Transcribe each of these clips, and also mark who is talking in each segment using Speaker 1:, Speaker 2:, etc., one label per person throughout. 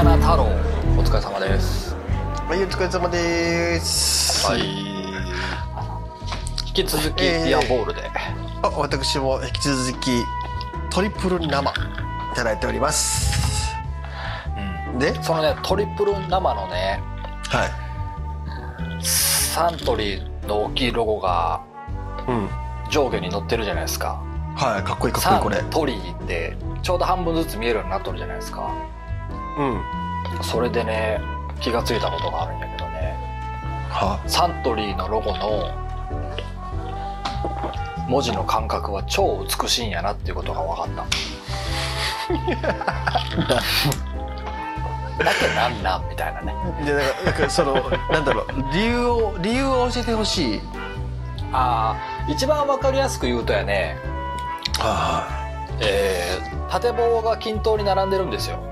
Speaker 1: 穴太郎。お疲れ様です。
Speaker 2: はい、お疲れ様です。
Speaker 1: はい。引き続き
Speaker 2: えー
Speaker 1: ディアボールで、
Speaker 2: あ、私も引き続きトリプル生いただいております。で、
Speaker 1: そのねトリプル生のね
Speaker 2: は
Speaker 1: サントリーの大きいロゴが
Speaker 2: い、うん、
Speaker 1: 上下に載ってるじゃないですか。
Speaker 2: はい、かっこいいかっこい
Speaker 1: サ
Speaker 2: いこれ。
Speaker 1: ントリーってちょうど半分ずつ見えるようになっとるじゃないですか
Speaker 2: うん、
Speaker 1: それでね気がついたことがあるんだけどね。
Speaker 2: は、
Speaker 1: サントリーのロゴの文字の感覚は超美しいんやなっていうことが分かった。だけなんなんみたいなね。
Speaker 2: で、なんか、なんかその、なんだろう、理由を、理由を教えてほしい。
Speaker 1: ああ一番分かりやすく言うとやね。
Speaker 2: は
Speaker 1: えー、縦棒が均等に並んでるんですよ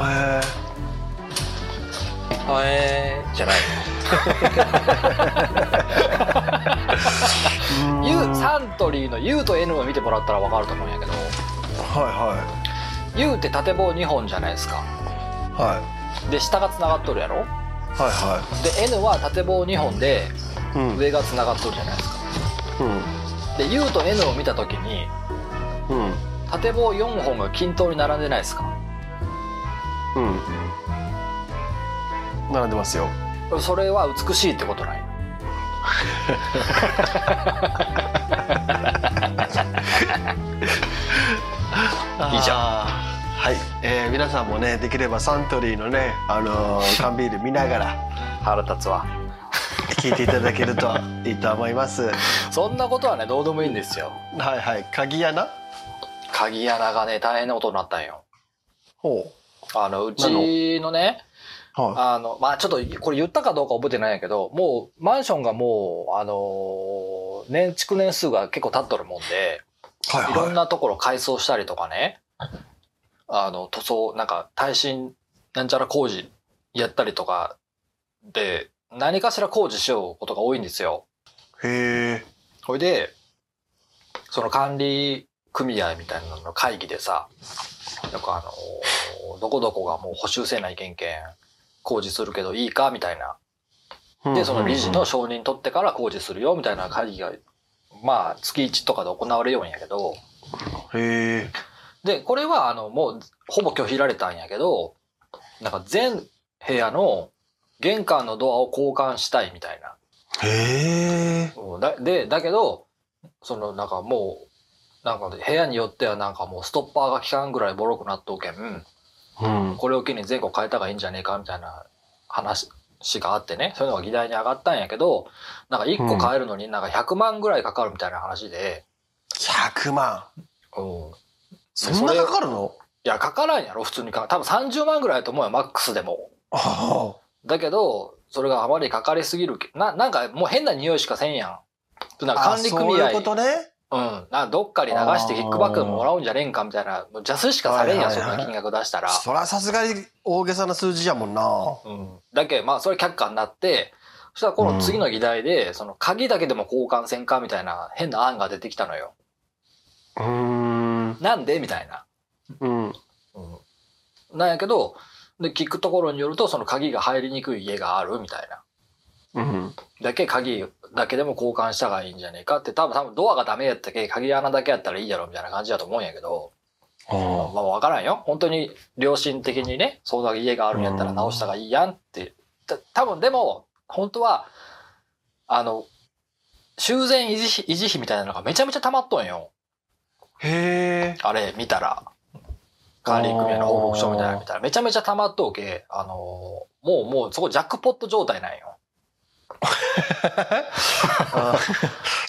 Speaker 2: い、は
Speaker 1: はえじゃない
Speaker 2: い。
Speaker 1: U サントリー。の U と N を見てもらったら分かると思うんやけど
Speaker 2: はいはい
Speaker 1: U って縦棒2本じゃないですか、
Speaker 2: はい、
Speaker 1: で下がつながっとるやろ
Speaker 2: はい、はい
Speaker 1: で N は縦棒2本で。上がつながっとるじゃないですか
Speaker 2: うん、
Speaker 1: で U と N を見た時に
Speaker 2: うん、
Speaker 1: 縦棒4本が均等に並んでないですか
Speaker 2: うん。並んでますよ。
Speaker 1: それは美しいってことなんよ 以上。
Speaker 2: はい、えー、皆さんもねできればサントリーのねあのー 缶ビール見ながら
Speaker 1: 腹立つわ。
Speaker 2: 聞いていただけるといいと思います。
Speaker 1: そんなことはねどうでもいいんですよ。
Speaker 2: はいはい。鍵穴？
Speaker 1: 鍵穴がね大変なことになったんよ。
Speaker 2: ほ
Speaker 1: あのうちのねあのまあちょっとこれ言ったかどうか覚えてないんやけどもうマンションがもうあのー年築年数が結構経っとるもんで
Speaker 2: いはい。
Speaker 1: いろん
Speaker 2: は
Speaker 1: なところ改装したりとかね、あの、塗装、なんか耐震なんちゃら工事やったりとかで、何かしら工事しようことが多いんですよ。
Speaker 2: いへえ
Speaker 1: ほいで、その管理組合みたいなのの会議でさ、なんかあの、どこどこがもう補修せないけんけん工事するけどいいかみたいな。で、その理事の承認取ってから工事するよみたいな会議が、まあ月1とかで行われようんやけど、
Speaker 2: へえ。
Speaker 1: で、これは、あの、もう、ほぼ拒否られたんやけど、なんか全部屋の玄関のドアを交換したいみたいな。
Speaker 2: へえ。
Speaker 1: で、だけど、その、なんかもう、なんか部屋によってはなんかもうストッパーが効かんぐらいボロくなっとうけん、
Speaker 2: うん
Speaker 1: これを機に全国変えた方がいいんじゃねえかみたいな話があってね、そういうのが議題に上がったんやけど、なんか1個変えるのになんか100万ぐらいかかるみたいな話で、
Speaker 2: 100万
Speaker 1: うん。
Speaker 2: そんなかかるの？
Speaker 1: いや、かからんやろ、普通にか。多分30万ぐらいだと思うよ、マックスでも。
Speaker 2: あ
Speaker 1: だけど、それがあまりかかりすぎるけ。な、なんかもう変な匂いしかせんやん。なんか
Speaker 2: あ
Speaker 1: 管理組合、
Speaker 2: そういうことね
Speaker 1: うん。などっかに流してキックバックでももらうんじゃねえんかみたいな。もう邪推しかされんやん、
Speaker 2: はいはいはい
Speaker 1: そんな金額出したら。
Speaker 2: そりゃさすがに大げさな数字やもんな
Speaker 1: うん。だけど、まあ、それ却下になって、そしたらこの次の議題で、その鍵だけでも交換せんかみたいな変な案が出てきたのよ。
Speaker 2: うーん
Speaker 1: なんでみたいな。
Speaker 2: うん
Speaker 1: うん。なんやけど、で、聞くところによると、その鍵が入りにくい家があるみたいな。
Speaker 2: うん
Speaker 1: だけ鍵だけでも交換した方がいいんじゃねえかって多分多分ドアがダメやったけ鍵穴だけやったらいいやろみたいな感じだと思うんやけど、
Speaker 2: あ
Speaker 1: まあ分からんよ。本当に良心的にねそんな家があるんやったら直した方がいいやんって。た多分でも本当はあの修繕維持費維持費みたいなのがめちゃめちゃ溜まっとんよ。
Speaker 2: へえ
Speaker 1: あれ見たら。管理組合の報告書みたいなの見たらめちゃめちゃ溜まっとうけあのもうもうそこジャックポット状態なんよ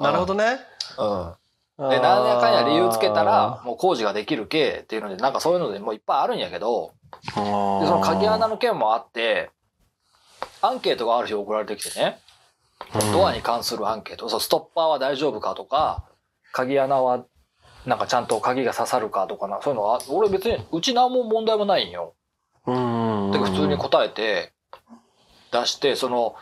Speaker 2: なるほどね。
Speaker 1: うん。で、なんやかんや理由つけたら、もう工事ができるけっていうので、なんかそういうのでもういっぱいあるんやけど、で、その鍵穴の件もあって、アンケートがある日送られてきてね、ドアに関するアンケート、そう、ストッパーは大丈夫かとか、鍵穴は、なんかちゃんと鍵が刺さるかとかな、そういうのは、俺別に、うち何も問題もないんよ。
Speaker 2: うん。
Speaker 1: で、普通に答えて、出して、その、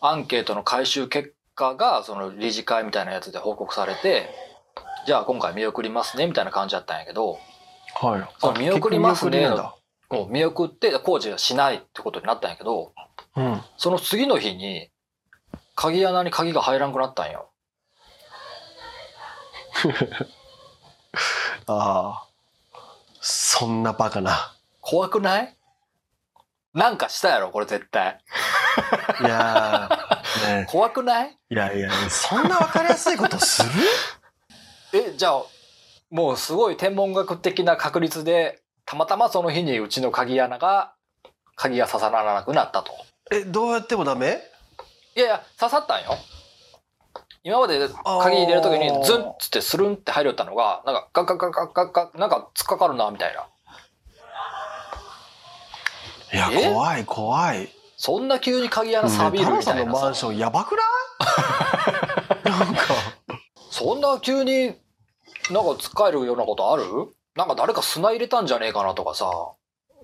Speaker 1: アンケートの回収結果が、その理事会みたいなやつで報告されて、じゃあ今回見送りますね、みたいな感じだったんやけど、
Speaker 2: はい
Speaker 1: その見送りますね見送って工事はしないってことになったんやけど、
Speaker 2: うん。
Speaker 1: その次の日に、鍵穴に鍵が入らんくなったんよ。
Speaker 2: ああ。そんなバカな。
Speaker 1: 怖くない？なんかしたやろ、これ絶対。
Speaker 2: いやー、ね、
Speaker 1: 怖くない？
Speaker 2: いやいや、そんなわかりやすいことする？
Speaker 1: え、じゃあ、もうすごい天文学的な確率で、たまたまその日にうちの鍵穴が、鍵が刺さらなくなったと。
Speaker 2: え、どうやってもダメ？
Speaker 1: いやいや、刺さったんよ。今まで鍵入れるときにズンッつってスルンって入るよったのが、なんかガッガッガッガッガッガッなんか突っかかるな、みたいな。
Speaker 2: いや、
Speaker 1: え？
Speaker 2: 怖い怖い。
Speaker 1: そんな急に鍵穴
Speaker 2: ね
Speaker 1: 錆びるみたいなさ。
Speaker 2: のマンションやばくない？なんか。
Speaker 1: そんな急になんか突っかえるようなことある？なんか誰か砂入れたんじゃねえかなとかさ、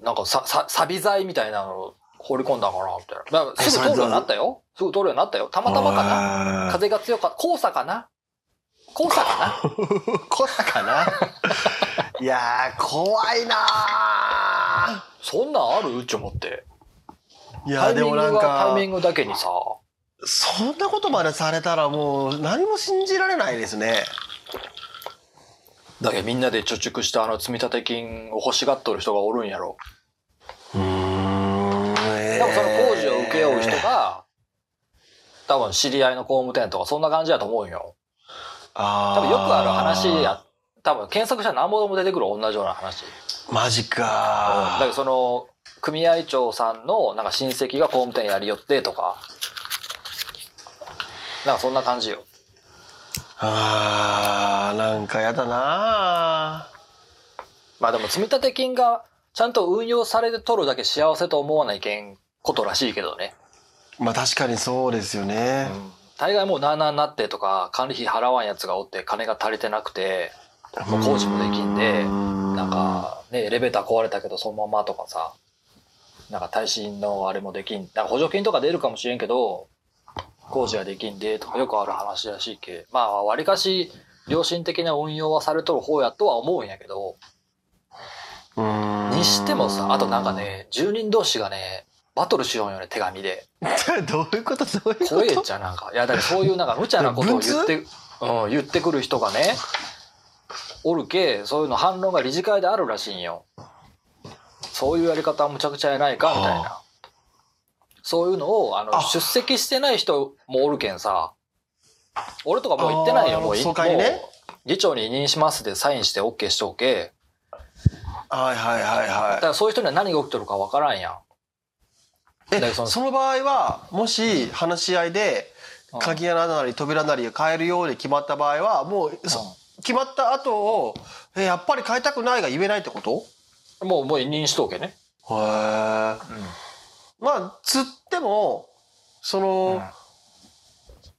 Speaker 1: なんかさ、さ、錆び剤みたいなの放り込んだかなみたいな。だからすぐ通るようになったよ。すぐ通るようになったよ。たまたまかな
Speaker 2: な
Speaker 1: 風が強かった。黄砂かな？黄砂かな？
Speaker 2: こさかな？いやー、怖いな
Speaker 1: そんなんある？って思って。
Speaker 2: ーいや、でもなんか
Speaker 1: がタイミ、ングだけにさ、
Speaker 2: そんなことまでされたらもう何も信じられないですね。
Speaker 1: だけどみんなで貯蓄したあの積立金を欲しがっとる人がおるんやろ。
Speaker 2: うーん。で
Speaker 1: でもその工事を請け負う人が、多分知り合いの工務店とかそんな感じだと思うんよ。
Speaker 2: 多
Speaker 1: 多分よくある話や、多分検索したら何ぼでも出てくる同じような話。
Speaker 2: マジ
Speaker 1: だけ
Speaker 2: か
Speaker 1: どその、組合長さんのなんか親戚が工務店やりよってとか、なんかそんな感じよ。
Speaker 2: あーなんかやだな
Speaker 1: まあでも積立金がちゃんと運用されて取るだけ幸せと思わないけんことらしいけどね。
Speaker 2: まあ確かにそうですよね。
Speaker 1: 大概もうなあなあになってとか管理費払わんやつがおって金が足りてなくて、もう工事もできんで、なんかね、エレベーター壊れたけどそのままとかさ、なんか耐震のあれもできん、なんか補助金とか出るかもしれんけど、工事ができんでとかよくある話らしいけ。まあ、わりかし良心的な運用はされとる方やとは思うんやけど、にしてもさ、あとなんかね、住人同士がね、バトルしようんよね、手紙で。
Speaker 2: どういうこと？どういうこと？
Speaker 1: 怖えっちゃなんか。いや、だからそういうなんか無茶なことを 言って、うん、言ってくる人がね、おるけ、そういうの反論が理事会であるらしいんよ。そういうやり方はむちゃくちゃやないか、みたい
Speaker 2: は
Speaker 1: な。そういうのを、あの、
Speaker 2: あ
Speaker 1: 出席してない人もおるけんさ、俺とかもう言ってないよ、もうい
Speaker 2: 総会にね
Speaker 1: 議長に委任しますでサインして OK しとけ。
Speaker 2: はいはいはい
Speaker 1: だ
Speaker 2: は
Speaker 1: からそういう人には何が起きてるかわからんやん。
Speaker 2: い。え
Speaker 1: その
Speaker 2: その場合はもし話し合いで
Speaker 1: うん
Speaker 2: 鍵穴なり扉なりを変えるように決まった場合はもうそ決まった後をえやっぱり変えたくないが言えないってこと？
Speaker 1: うんもう、もう委任しとけね。
Speaker 2: へえ。まあつってもその、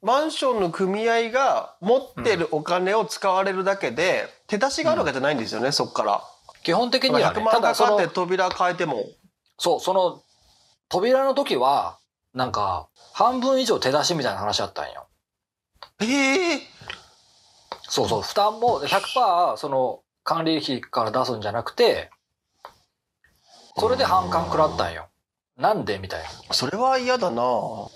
Speaker 2: マンションの組合が持ってるお金を使われるだけで、手出しがあるわけじゃないんですよね、そっから。
Speaker 1: 基本的には
Speaker 2: 100
Speaker 1: ね、
Speaker 2: 万
Speaker 1: ただ
Speaker 2: かかって、扉変えても。
Speaker 1: そう、その、扉の時は、なんか、半分以上手出しみたいな話あったんよ。
Speaker 2: ええ
Speaker 1: そうそう、負担も100%その管理費から出すんじゃなくて、それで反感食らったんよ。なんでみたいな。
Speaker 2: それは嫌だな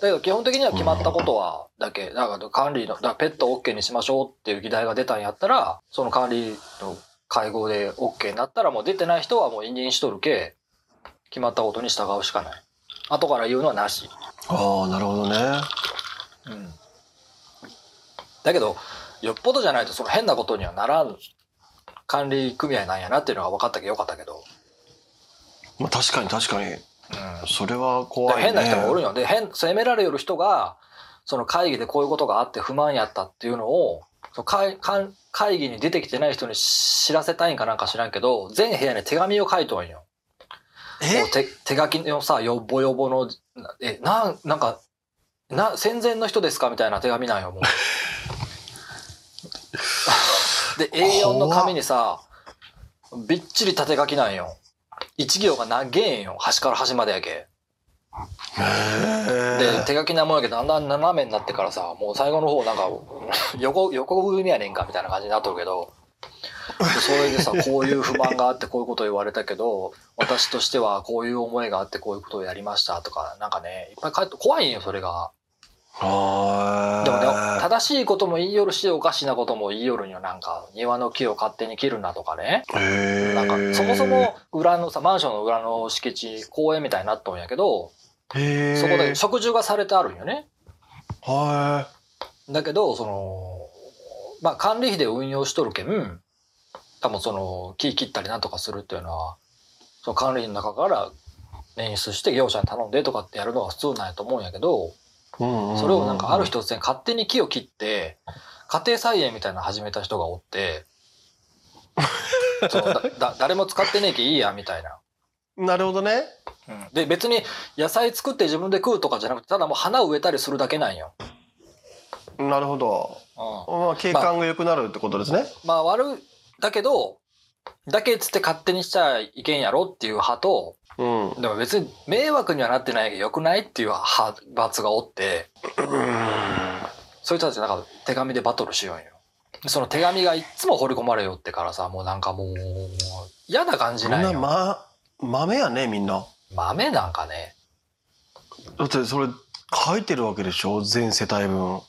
Speaker 1: だけど基本的には決まったことはだけ、だから管理の、だからペット OK にしましょうっていう議題が出たんやったら、その管理の会合で OK になったらもう出てない人はもう委任しとるけ、決まったことに従うしかない。後から言うのはなし。
Speaker 2: ああ、なるほどね。
Speaker 1: うん。だけど、よっぽどじゃないとその変なことにはならん管理組合なんやなっていうのが分かったけどよかったけど。
Speaker 2: まあ確かに確かに。
Speaker 1: うん。
Speaker 2: それは怖いね。
Speaker 1: 変な人もおるんよ。で、変、責められる人が、その会議でこういうことがあって不満やったっていうのを、その会会会議に出てきてない人に知らせたいんかなんか知らんけど、全部屋に手紙を書いとんよ。
Speaker 2: え？
Speaker 1: 手手書きのさ、よぼよぼの、なえ、なん、なんか、な、戦前の人ですかみたいな手紙なんよ、もう。で、A4 の紙にさ、びっちり縦書きなんよ。一行が長えんよ。端から端までやけ。
Speaker 2: へ
Speaker 1: で、手書きなもんやけど、だんだん斜めになってからさ、もう最後の方なんか、横、横組みやねんかみたいな感じになっとるけど、それでさ、こういう不満があってこういうことを言われたけど、私としてはこういう思いがあってこういうことをやりましたとか、なんかね、いっぱい書いて、怖いんよ、それが。でもね、正しいことも言いよるし、おかしなことも言いよるんよ。なんか、庭の木を勝手に切るなとかね。なんか、そもそも裏のさ、マンションの裏の敷地、公園みたいになっとんやけど、そこで植樹がされてあるんよね。
Speaker 2: は
Speaker 1: い。だけど、その、まあ、管理費で運用しとるけん、多分その、木切ったりなんとかするっていうのは、その管理費の中から捻出して業者に頼んでとかってやるのが普通なんやと思うんやけど、それをなんかある日突然勝手に木を切って、家庭菜園みたいなの始めた人がおって、そうだだ誰も使ってねえけいいやみたいな。
Speaker 2: なるほどね。
Speaker 1: うん、で別に野菜作って自分で食うとかじゃなくてただもう花植えたりするだけなんよ。
Speaker 2: なるほど。うん、まあ景観が良くなるってことですね。
Speaker 1: まあ、まあ、悪いだけどだけっつって勝手にしちゃいけんやろっていう派とうん、でも別に迷惑にはなってないけどよくないっていう派閥がおって、うん、そういう人たちなんか手紙でバトルしようんよ。その手紙がいつも掘り込まれよってからさ、もうなんかもう、嫌な感じなんよ。みんな、
Speaker 2: ま、豆やね、みんな。
Speaker 1: 豆なんかね。
Speaker 2: だってそれ書いてるわけでしょ全世帯分。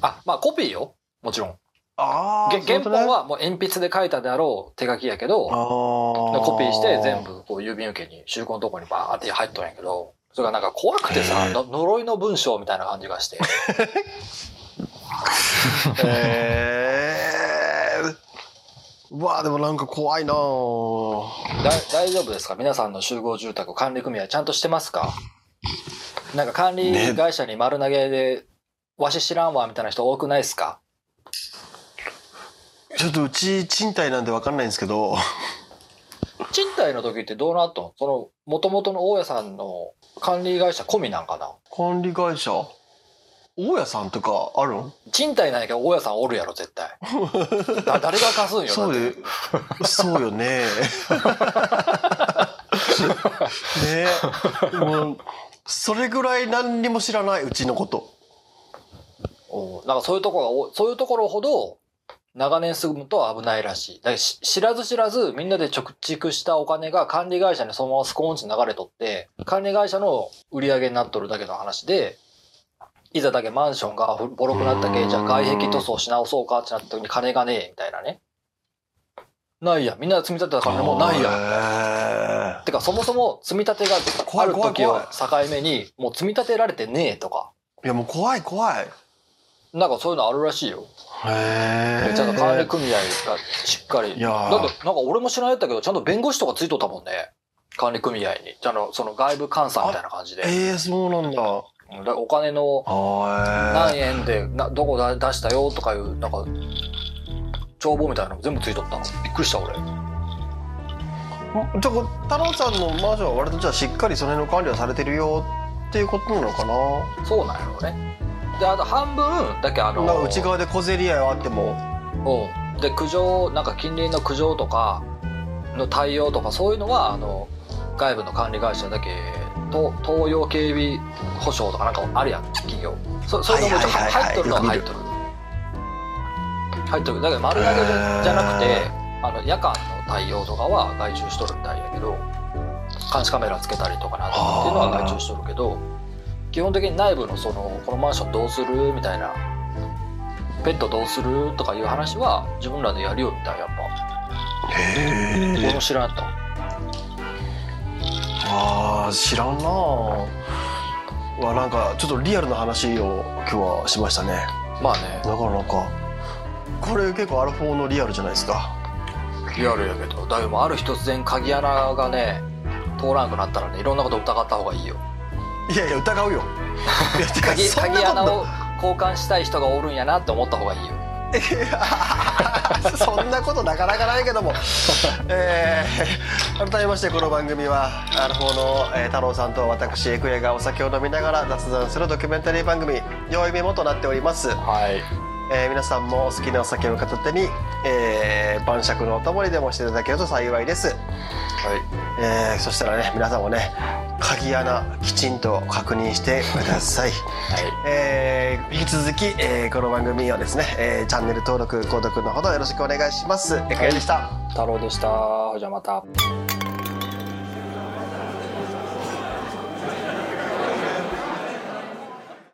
Speaker 1: あ、まあコピーよ。もちろん。あ原本はもう鉛筆で書いたであろう手書きやけど、コピーして全部こう郵便受けに集合のとこにバーって入っとんやけど、それがなんか怖くてさ、呪いの文章みたいな感じがして。
Speaker 2: へー。うわでもなんか怖いな
Speaker 1: 大丈夫ですか？皆さんの集合住宅管理組合ちゃんとしてますか？なんか管理会社に丸投げで、わし知らんわみたいな人多くないですか？
Speaker 2: ちょっとうち賃貸なんで分かんないんですけど。
Speaker 1: 賃貸の時ってどうなったの？そのもともとの大家さんの管理会社込みなんかな？
Speaker 2: 管理会社？大家さんとかあるん？
Speaker 1: 賃貸なんやけど大家さんおるやろ絶対。だ誰が貸すんよ
Speaker 2: そうよそうよね。ね。もうそれぐらい何にも知らないうちのこと。
Speaker 1: おなんかそういうところがそういうところほど長年住むと危ないらしい。だ知らず知らずみんなで貯蓄したお金が管理会社にそのままスコーンチ流れとって、管理会社の売り上げになっとるだけの話で、いざだけマンションがボロくなったけ、じゃあ外壁塗装し直そうかってなった時に金がねえ、みたいなね。ないや。みんな積み立てた金もないや。てか、そもそも積み立てがある時を境目に、もう積み立てられてねえとか。
Speaker 2: いや、もう怖い怖い。
Speaker 1: なんかそういうのあるらしいよ。へえ。ちゃんと管理組合がしっかり。いやだってなんか俺も知らないったけど、ちゃんと弁護士とかついとったもんね。管理組合に。じゃあの、その外部監査みたいな感じで。
Speaker 2: ええー、そうなんだ。
Speaker 1: だお金の何円でなどこ出したよとかいうなんか帳簿みたいなの全部ついとったのびっくりした俺じゃ
Speaker 2: あ太郎さんのマンションは割とじゃあしっかりその辺の管理はされてるよっていうことなのかな？
Speaker 1: そうなんやろうねであと半分だけあの
Speaker 2: 内側で小競り合いはあっても。
Speaker 1: うん。で苦情なんか近隣の苦情とかの対応とかそういうのはあの外部の管理会社だけと東洋警備保障とかなんかあるやん企業。そそういうのも入っとるのは入っとる。入っとる。だけど丸投げじゃなくてあの夜間の対応とかは外注しとるみたいやけど監視カメラつけたりとかなっていうのは外注しとるけど基本的に内部のそのこのマンションどうする？みたいな。ペットどうする？とかいう話は自分らでやるよみたいやっぱ。へえ俺も知らんと。
Speaker 2: あー知らんな。わなんかちょっとリアルな話を今日はしましたね。
Speaker 1: まあね。
Speaker 2: なかなか。これ結構アルフォーのリアルじゃないですか。
Speaker 1: リアルやけど。だけどある日突然鍵穴がね通らんくなったらねいろんなこと疑った方がいいよ
Speaker 2: いやいや疑うよ。
Speaker 1: 鍵鍵穴を交換したい人がおるんやなって思った方がいいよ。
Speaker 2: そんなことなかなかないけども、えー、改めましてこの番組はアルフォーの、えー、太郎さんと私エクエがお酒を飲みながら雑談するドキュメンタリー番組「良いメモ」となっております、
Speaker 1: はい。
Speaker 2: えー、皆さんもお好きなお酒を片手にえー晩酌のお供にでもしていただけると幸いです、
Speaker 1: はい。
Speaker 2: えーそしたらね皆さんもね鍵穴きちんと確認してください。
Speaker 1: はい。
Speaker 2: えー引き続き、えーこの番組をですね、えーチャンネル登録購読のほどよろしくお願いします。えかやでした。
Speaker 1: 太郎でした。じゃあまた